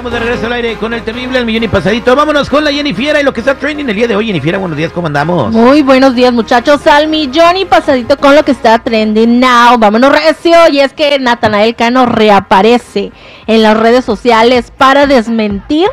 Estamos de regreso al aire con el terrible el millón y pasadito. Vámonos con la Jennifiera y lo que está trending el día de hoy. Jennifiera, buenos días, ¿cómo andamos? Muy buenos días, muchachos. Al millón y pasadito con lo que está trending now. Vámonos recio. Y es que Natanael Cano reaparece en las redes sociales para desmentir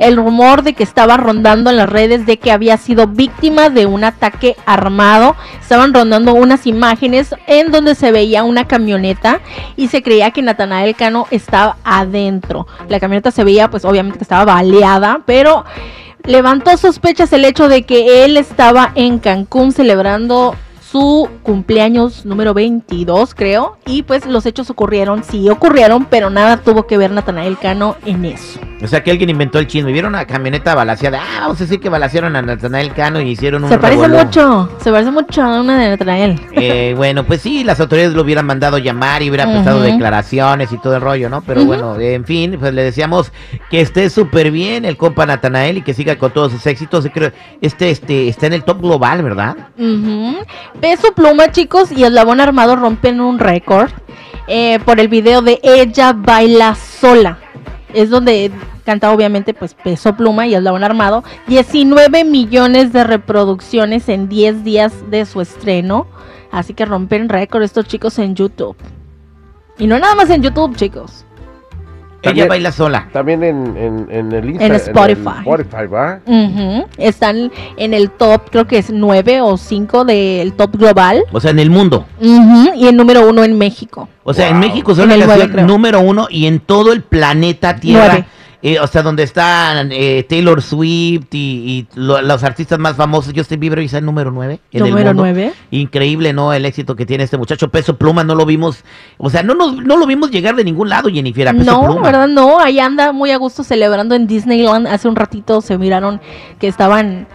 el rumor de que estaba rondando en las redes de que había sido víctima de un ataque armado. Estaban rondando unas imágenes en donde se veía una camioneta y se creía que Natanael Cano estaba adentro. La camioneta se veía pues obviamente que estaba baleada, pero levantó sospechas el hecho de que él estaba en Cancún celebrando su cumpleaños número 22, creo. Y pues los hechos ocurrieron, sí ocurrieron, pero nada tuvo que ver Natanael Cano en eso. O sea, que alguien inventó el chisme. Vieron una camioneta balaseada. Ah, vamos a decir que balasearon a Natanael Cano y hicieron un. Se parece mucho, se parece mucho a una de Natanael. Eh, bueno, pues sí, las autoridades lo hubieran mandado llamar y hubiera prestado Ujú. declaraciones y todo el rollo, ¿no? Pero bueno, en fin, pues le decíamos que esté súper bien el compa Natanael y que siga con todos sus éxitos. Este, este, está en el top global, ¿verdad? Ujú. Peso Pluma, chicos, y Eslabón Armado rompen un récord eh, por el video de Ella Baila Sola. Es donde canta obviamente pues Peso Pluma y Eslabón Armado. 19 millones de reproducciones en 10 días de su estreno. Así que rompen récord estos chicos en YouTube. Y no nada más en YouTube, chicos. Ella También- baila sola. También en, en, en el Insta, En Spotify. Spotify, ¿va? Ujú. Están en el top, creo que es 9 o 5 del top global. O sea, en el mundo. Ujú, Y el número uno en México. O sea, en Wow. México son En la número uno y en todo el planeta Tierra. Nueve. Eh, o sea, donde están eh, Taylor Swift y, y lo- los artistas más famosos, Justin Bieber, y está en número 9. En el Número mundo. 9. Increíble, ¿no? El éxito que tiene este muchacho. Peso Pluma no lo vimos. O sea, no, nos, no lo vimos llegar de ningún lado, Jennifer. a Peso No, Pluma. ¿verdad? No, ahí anda muy a gusto celebrando en Disneyland. Hace un ratito se miraron que estaban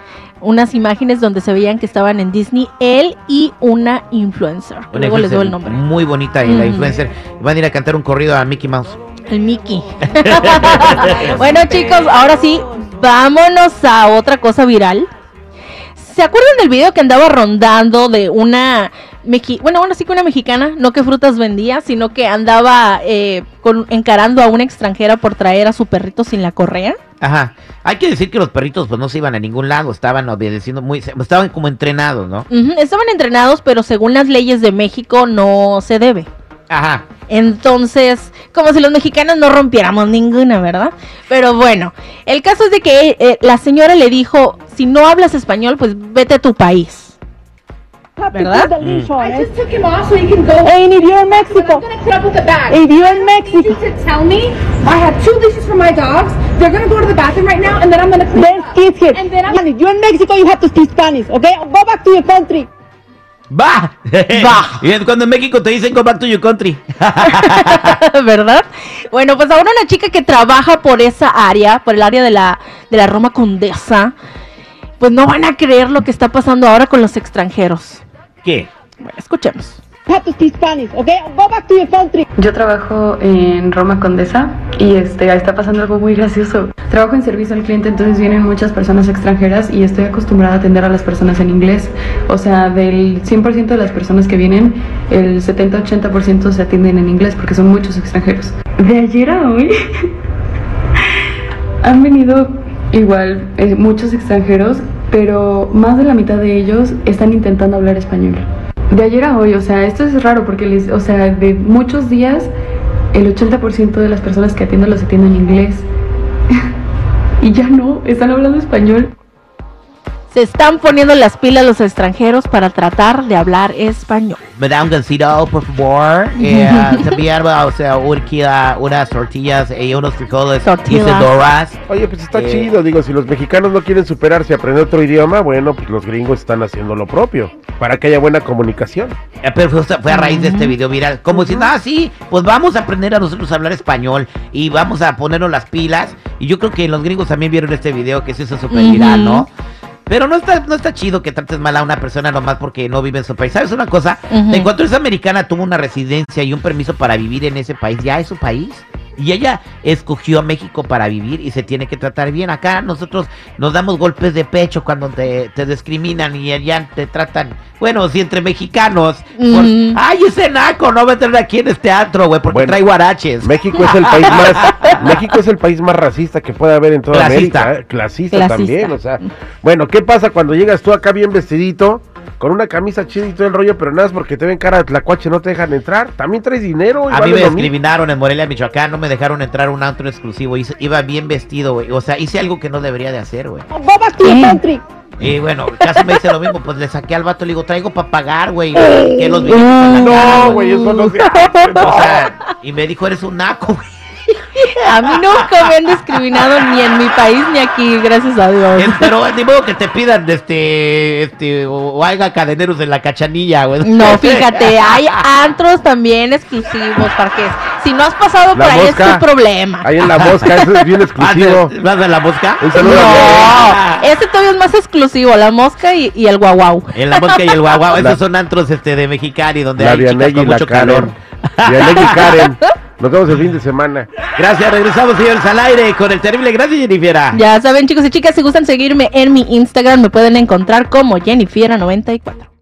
unas imágenes donde se veían que estaban en Disney él y una influencer. Una Luego les doy el nombre. Muy bonita y la influencer. Van a ir a cantar un corrido a Mickey Mouse. El Mickey. bueno, chicos, ahora sí, vámonos a otra cosa viral. ¿Se acuerdan del video que andaba rondando de una mexi bueno, ahora sí que una mexicana, no que frutas vendía, sino que andaba eh, con- encarando a una extranjera por traer a su perrito sin la correa? Ajá. Hay que decir que los perritos pues no se iban a ningún lado, estaban obedeciendo muy, estaban como entrenados, ¿no? Estaban entrenados, pero según las leyes de México no se debe. Ajá. Entonces, como si los mexicanos no rompiéramos ninguna, ¿verdad? Pero bueno, el caso es de que eh, la señora le dijo, si no hablas español, pues vete a tu país. ¿Verdad? I Hey, just took him off so he can go. and if you're in Mexico, if you're in Mexico, tell me I have two leashes for my dogs. They're gonna go to the bathroom right now, and then I'm gonna clean there's up. kids here. And then I'm if you're in Mexico, you have to speak Spanish, okay? Go back to your country. ¡Va! Va. Y es cuando en México te dicen go back to your country. ¿Verdad? Bueno, pues ahora una chica que trabaja por esa área, por el área de la, de la Roma Condesa, pues no van a creer lo que está pasando ahora con los extranjeros. ¿Qué? Bueno, escuchemos. You have to speak Spanish, okay? Go back to your country. Yo trabajo en Roma Condesa y este, ahí está pasando algo muy gracioso. Trabajo en servicio al cliente, entonces vienen muchas personas extranjeras y estoy acostumbrada a atender a las personas en inglés. O sea, del 100% de las personas que vienen, el 70-80% se atienden en inglés porque son muchos extranjeros. De ayer a hoy han venido igual eh, muchos extranjeros, pero más de la mitad de ellos están intentando hablar español. De ayer a hoy, o sea, esto es raro porque, les, o sea, de muchos días, el 80% de las personas que atiendo los atienden en inglés. y ya no, están hablando español. Se están poniendo las pilas los extranjeros para tratar de hablar español. Me da un gancito, por favor. Eh, también, o sea, urquía, unas tortillas y unos frijoles Tortillas. Isedoras. Oye, pues está Eh. chido, digo, si los mexicanos no quieren superarse y aprender otro idioma, bueno, pues los gringos están haciendo lo propio, para que haya buena comunicación. Eh, Pero fue, fue a raíz de este video viral. Como diciendo, ah, sí, pues vamos a aprender a nosotros a hablar español y vamos a ponernos las pilas. Y yo creo que los gringos también vieron este video que se hizo súper viral, Ujú. ¿no? Pero no está, no está chido que trates mal a una persona nomás porque no vive en su país. ¿Sabes una cosa? En cuanto esa americana tuvo una residencia y un permiso para vivir en ese país, ya es su país. Y ella escogió a México para vivir y se tiene que tratar bien. Acá nosotros nos damos golpes de pecho cuando te, te discriminan y allá te tratan, bueno, si entre mexicanos. por. Ay, ese naco, no va a tener aquí en este antro, güey, porque Bueno, trae guaraches. México es el país más México es el país más racista que puede haber en toda Clasista. América, ¿eh? clasista, Clasista. también, o sea, bueno, ¿qué pasa cuando llegas tú acá bien vestidito, con una camisa chida y todo el rollo, pero nada más porque te ven cara de tlacuache no te dejan entrar? También traes dinero, y A mí me discriminaron en Morelia, Michoacán, no me dejaron entrar a un antro exclusivo. hice- Iba bien vestido, güey. O sea, hice algo que no debería de hacer, güey. To your country. Y bueno, casi me dice lo mismo, pues le saqué al vato, le digo, traigo para pagar, güey. Que los billetes No, güey, eso no se hace. no. O sea, y me dijo, eres un naco, güey. A mí nunca me han discriminado ni en mi país ni aquí, gracias a Dios. Es- Pero ni modo que te pidan, este, este, o, o haga cadeneros en la cachanilla, güey. No, fíjate, hay antros también exclusivos para que si no has pasado La por ahí es tu problema. Ahí en la mosca, eso es bien exclusivo. ¿Vas a- ¿Vas a la mosca? Un saludo a No, ese todavía es más exclusivo, la mosca y, y el guau En la mosca y el guaguao. La- Esos son antros este, de Mexicali, donde la hay chicas con mucho Karen. calor. Y Karen. Nos vemos el fin de semana. Gracias, regresamos, señores, al aire con el terrible. Gracias, Jennifer. Ya saben, chicos y chicas, si gustan seguirme en mi Instagram, me pueden encontrar como Jennifiera94.